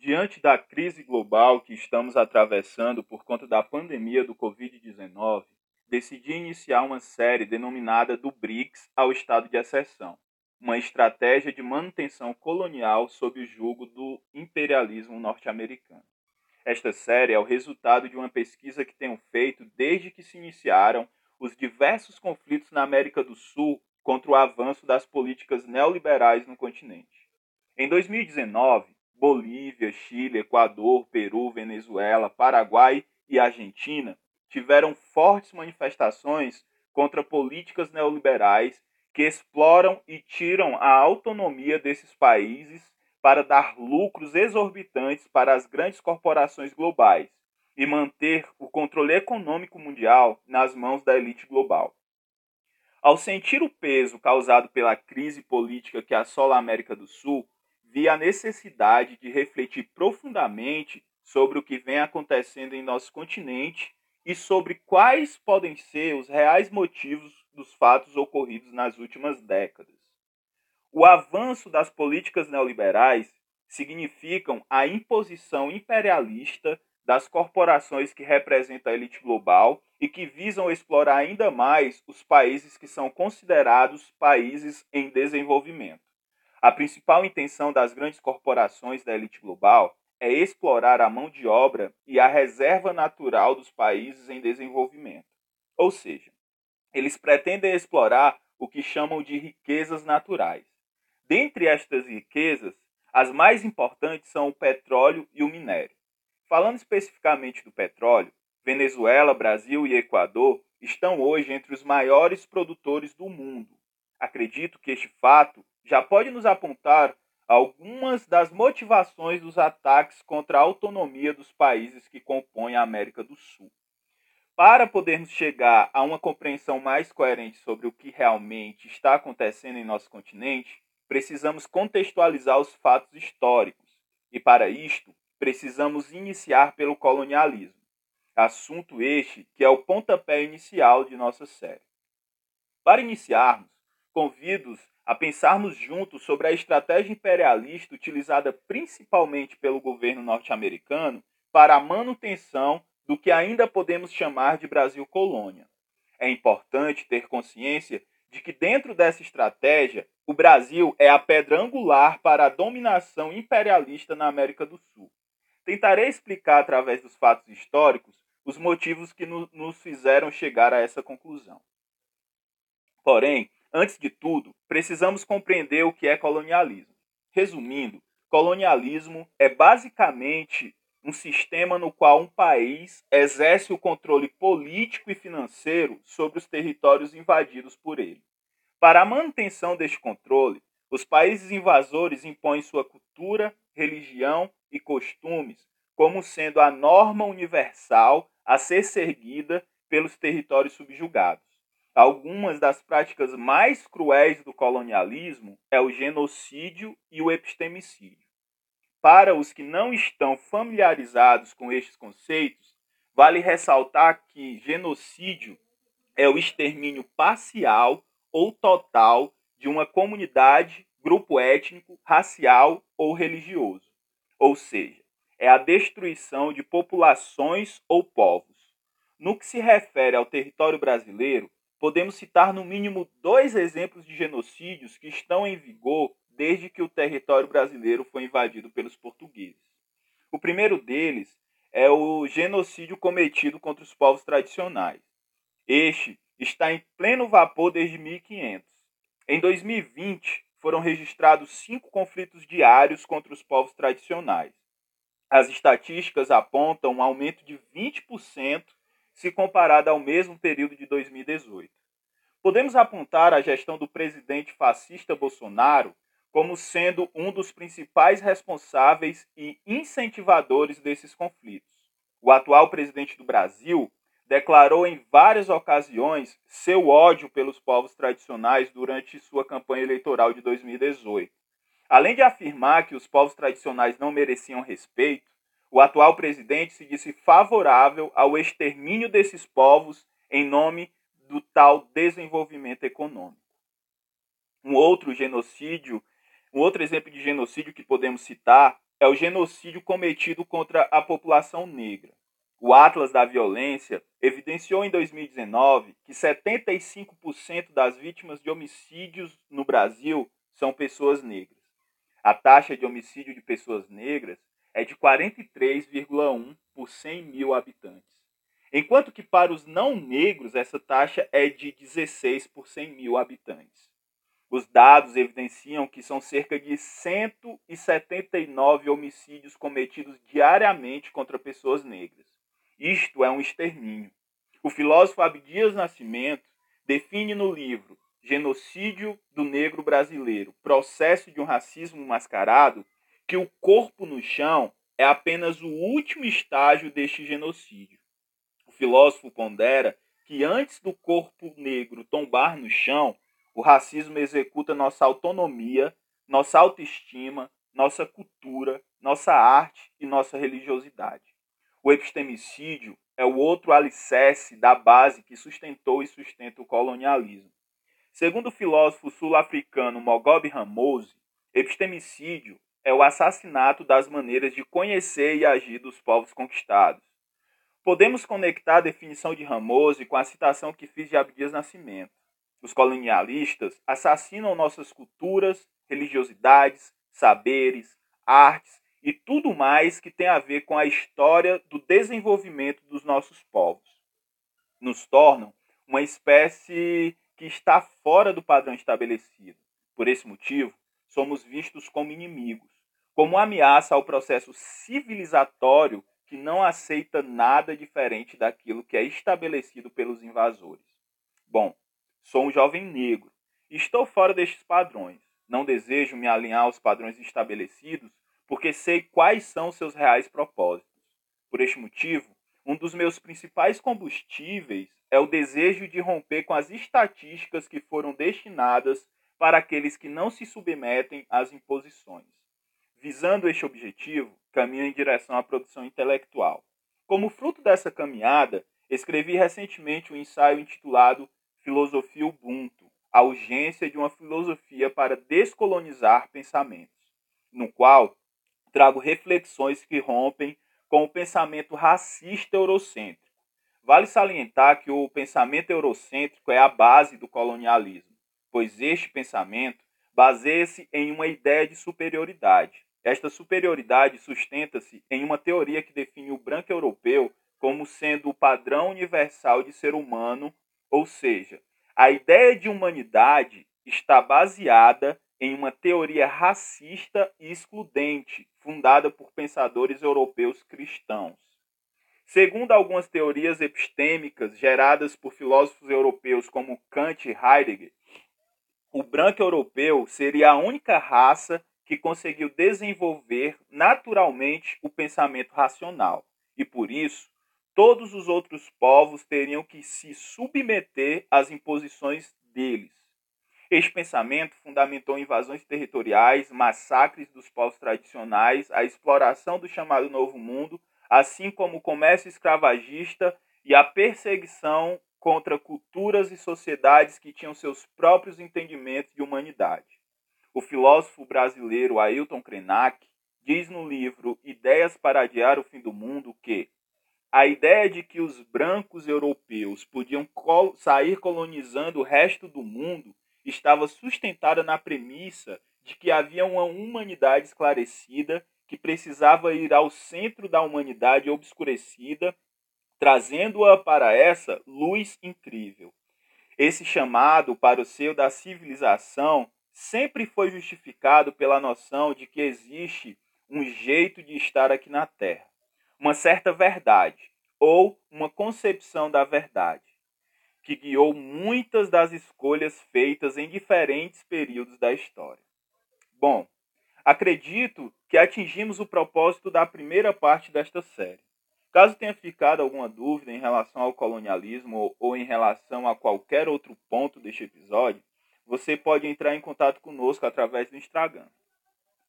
Diante da crise global que estamos atravessando por conta da pandemia do Covid-19, decidi iniciar uma série denominada do BRICS ao estado de exceção, uma estratégia de manutenção colonial sob o jugo do imperialismo norte-americano. Esta série é o resultado de uma pesquisa que tenho feito desde que se iniciaram os diversos conflitos na América do Sul contra o avanço das políticas neoliberais no continente. Em 2019, Bolívia, Chile, Equador, Peru, Venezuela, Paraguai e Argentina tiveram fortes manifestações contra políticas neoliberais que exploram e tiram a autonomia desses países para dar lucros exorbitantes para as grandes corporações globais e manter o controle econômico mundial nas mãos da elite global. Ao sentir o peso causado pela crise política que assola a América do Sul, vi a necessidade de refletir profundamente sobre o que vem acontecendo em nosso continente e sobre quais podem ser os reais motivos dos fatos ocorridos nas últimas décadas. O avanço das políticas neoliberais significam a imposição imperialista das corporações que representam a elite global e que visam explorar ainda mais os países que são considerados países em desenvolvimento. A principal intenção das grandes corporações da elite global é explorar a mão de obra e a reserva natural dos países em desenvolvimento. Ou seja, eles pretendem explorar o que chamam de riquezas naturais. Dentre estas riquezas, as mais importantes são o petróleo e o minério. Falando especificamente do petróleo, Venezuela, Brasil e Equador estão hoje entre os maiores produtores do mundo. Acredito que este fato já pode nos apontar algumas das motivações dos ataques contra a autonomia dos países que compõem a América do Sul. Para podermos chegar a uma compreensão mais coerente sobre o que realmente está acontecendo em nosso continente, precisamos contextualizar os fatos históricos. E para isto, precisamos iniciar pelo colonialismo. Assunto este que é o pontapé inicial de nossa série. Para iniciarmos, convido-os a pensarmos juntos sobre a estratégia imperialista utilizada principalmente pelo governo norte-americano para a manutenção do que ainda podemos chamar de Brasil colônia. É importante ter consciência de que, dentro dessa estratégia, o Brasil é a pedra angular para a dominação imperialista na América do Sul. Tentarei explicar, através dos fatos históricos, os motivos que nos fizeram chegar a essa conclusão. Porém, Antes de tudo, precisamos compreender o que é colonialismo. Resumindo, colonialismo é basicamente um sistema no qual um país exerce o controle político e financeiro sobre os territórios invadidos por ele. Para a manutenção deste controle, os países invasores impõem sua cultura, religião e costumes como sendo a norma universal a ser seguida pelos territórios subjugados. Algumas das práticas mais cruéis do colonialismo é o genocídio e o epistemicídio. Para os que não estão familiarizados com estes conceitos, vale ressaltar que genocídio é o extermínio parcial ou total de uma comunidade, grupo étnico, racial ou religioso. Ou seja, é a destruição de populações ou povos. No que se refere ao território brasileiro, podemos citar no mínimo dois exemplos de genocídios que estão em vigor desde que o território brasileiro foi invadido pelos portugueses. O primeiro deles é o genocídio cometido contra os povos tradicionais. Este está em pleno vapor desde 1500. Em 2020, foram registrados cinco conflitos diários contra os povos tradicionais. As estatísticas apontam um aumento de 20% se comparada ao mesmo período de 2018. Podemos apontar a gestão do presidente fascista Bolsonaro como sendo um dos principais responsáveis e incentivadores desses conflitos. O atual presidente do Brasil declarou em várias ocasiões seu ódio pelos povos tradicionais durante sua campanha eleitoral de 2018. Além de afirmar que os povos tradicionais não mereciam respeito, o atual presidente se disse favorável ao extermínio desses povos em nome do tal desenvolvimento econômico. Um outro genocídio, um outro exemplo de genocídio que podemos citar é o genocídio cometido contra a população negra. O Atlas da Violência evidenciou em 2019 que 75% das vítimas de homicídios no Brasil são pessoas negras. A taxa de homicídio de pessoas negras é de 43,1 por 100 mil habitantes, enquanto que para os não negros essa taxa é de 16 por 100 mil habitantes. Os dados evidenciam que são cerca de 179 homicídios cometidos diariamente contra pessoas negras. Isto é um extermínio. O filósofo Abdias Nascimento define no livro Genocídio do Negro Brasileiro, Processo de um Racismo Mascarado, que o corpo no chão é apenas o último estágio deste genocídio. Filósofo pondera que antes do corpo negro tombar no chão, o racismo executa nossa autonomia, nossa autoestima, nossa cultura, nossa arte e nossa religiosidade. O epistemicídio é o outro alicerce da base que sustentou e sustenta o colonialismo. Segundo o filósofo sul-africano Mogobe Ramose, epistemicídio é o assassinato das maneiras de conhecer e agir dos povos conquistados. Podemos conectar a definição de Ramose com a citação que fiz de Abdias Nascimento. Os colonialistas assassinam nossas culturas, religiosidades, saberes, artes e tudo mais que tem a ver com a história do desenvolvimento dos nossos povos. Nos tornam uma espécie que está fora do padrão estabelecido. Por esse motivo, somos vistos como inimigos, como ameaça ao processo civilizatório que não aceita nada diferente daquilo que é estabelecido pelos invasores. Bom, Sou um jovem negro. Estou fora destes padrões. Não desejo me alinhar aos padrões estabelecidos porque sei quais são seus reais propósitos. Por este motivo, um dos meus principais combustíveis é o desejo de romper com as estatísticas que foram destinadas para aqueles que não se submetem às imposições. Visando este objetivo, caminho em direção à produção intelectual. Como fruto dessa caminhada, escrevi recentemente um ensaio intitulado Filosofia Ubuntu, a urgência de uma filosofia para descolonizar pensamentos, no qual trago reflexões que rompem com o pensamento racista eurocêntrico. Vale salientar que o pensamento eurocêntrico é a base do colonialismo, pois este pensamento baseia-se em uma ideia de superioridade. Esta superioridade sustenta-se em uma teoria que define o branco europeu como sendo o padrão universal de ser humano ou seja, a ideia de humanidade está baseada em uma teoria racista e excludente, fundada por pensadores europeus cristãos. Segundo algumas teorias epistêmicas geradas por filósofos europeus como Kant e Heidegger, o branco europeu seria a única raça que conseguiu desenvolver naturalmente o pensamento racional e, por isso, todos os outros povos teriam que se submeter às imposições deles. Este pensamento fundamentou invasões territoriais, massacres dos povos tradicionais, a exploração do chamado Novo Mundo, assim como o comércio escravagista e a perseguição contra culturas e sociedades que tinham seus próprios entendimentos de humanidade. O filósofo brasileiro Ailton Krenak diz no livro Ideias para Adiar o Fim do Mundo que a ideia de que os brancos europeus podiam col sair colonizando o resto do mundo estava sustentada na premissa de que havia uma humanidade esclarecida que precisava ir ao centro da humanidade obscurecida, trazendo-a para essa luz incrível. Esse chamado para o seio da civilização sempre foi justificado pela noção de que existe um jeito de estar aqui na Terra uma certa verdade ou uma concepção da verdade, que guiou muitas das escolhas feitas em diferentes períodos da história. Bom, acredito que atingimos o propósito da primeira parte desta série. Caso tenha ficado alguma dúvida em relação ao colonialismo ou em relação a qualquer outro ponto deste episódio, você pode entrar em contato conosco através do Instagram.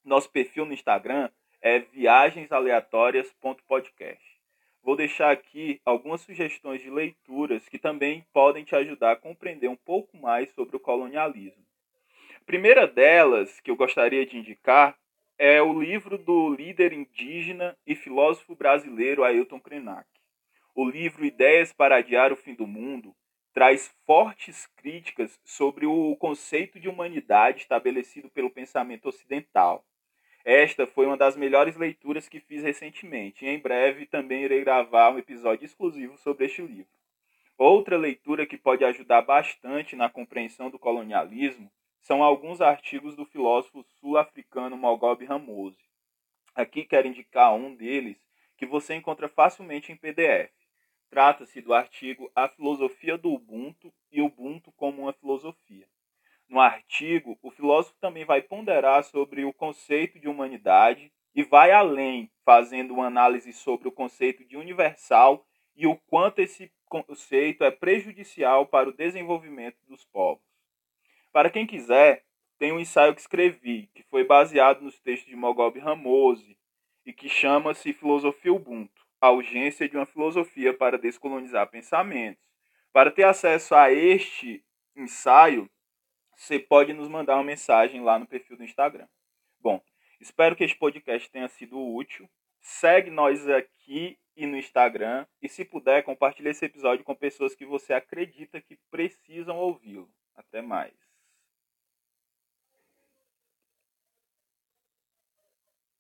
Nosso perfil no Instagram é viagensaleatórias.podcast. Vou deixar aqui algumas sugestões de leituras que também podem te ajudar a compreender um pouco mais sobre o colonialismo. A primeira delas que eu gostaria de indicar é o livro do líder indígena e filósofo brasileiro Ailton Krenak. O livro Ideias para Adiar o Fim do Mundo traz fortes críticas sobre o conceito de humanidade estabelecido pelo pensamento ocidental. Esta foi uma das melhores leituras que fiz recentemente, e em breve também irei gravar um episódio exclusivo sobre este livro. Outra leitura que pode ajudar bastante na compreensão do colonialismo são alguns artigos do filósofo sul-africano Mogobe Ramose. Aqui quero indicar um deles que você encontra facilmente em PDF. Trata-se do artigo A Filosofia do Ubuntu e Ubuntu como uma Filosofia. No artigo, o filósofo também vai ponderar sobre o conceito de humanidade e vai além, fazendo uma análise sobre o conceito de universal e o quanto esse conceito é prejudicial para o desenvolvimento dos povos. Para quem quiser, tem um ensaio que escrevi, que foi baseado nos textos de Mogobe Ramose e que chama-se Filosofia Ubuntu a urgência de uma filosofia para descolonizar pensamentos. Para ter acesso a este ensaio, você pode nos mandar uma mensagem lá no perfil do Instagram. Bom, espero que este podcast tenha sido útil. Segue nós aqui e no Instagram. E se puder, compartilhe esse episódio com pessoas que você acredita que precisam ouvi-lo. Até mais.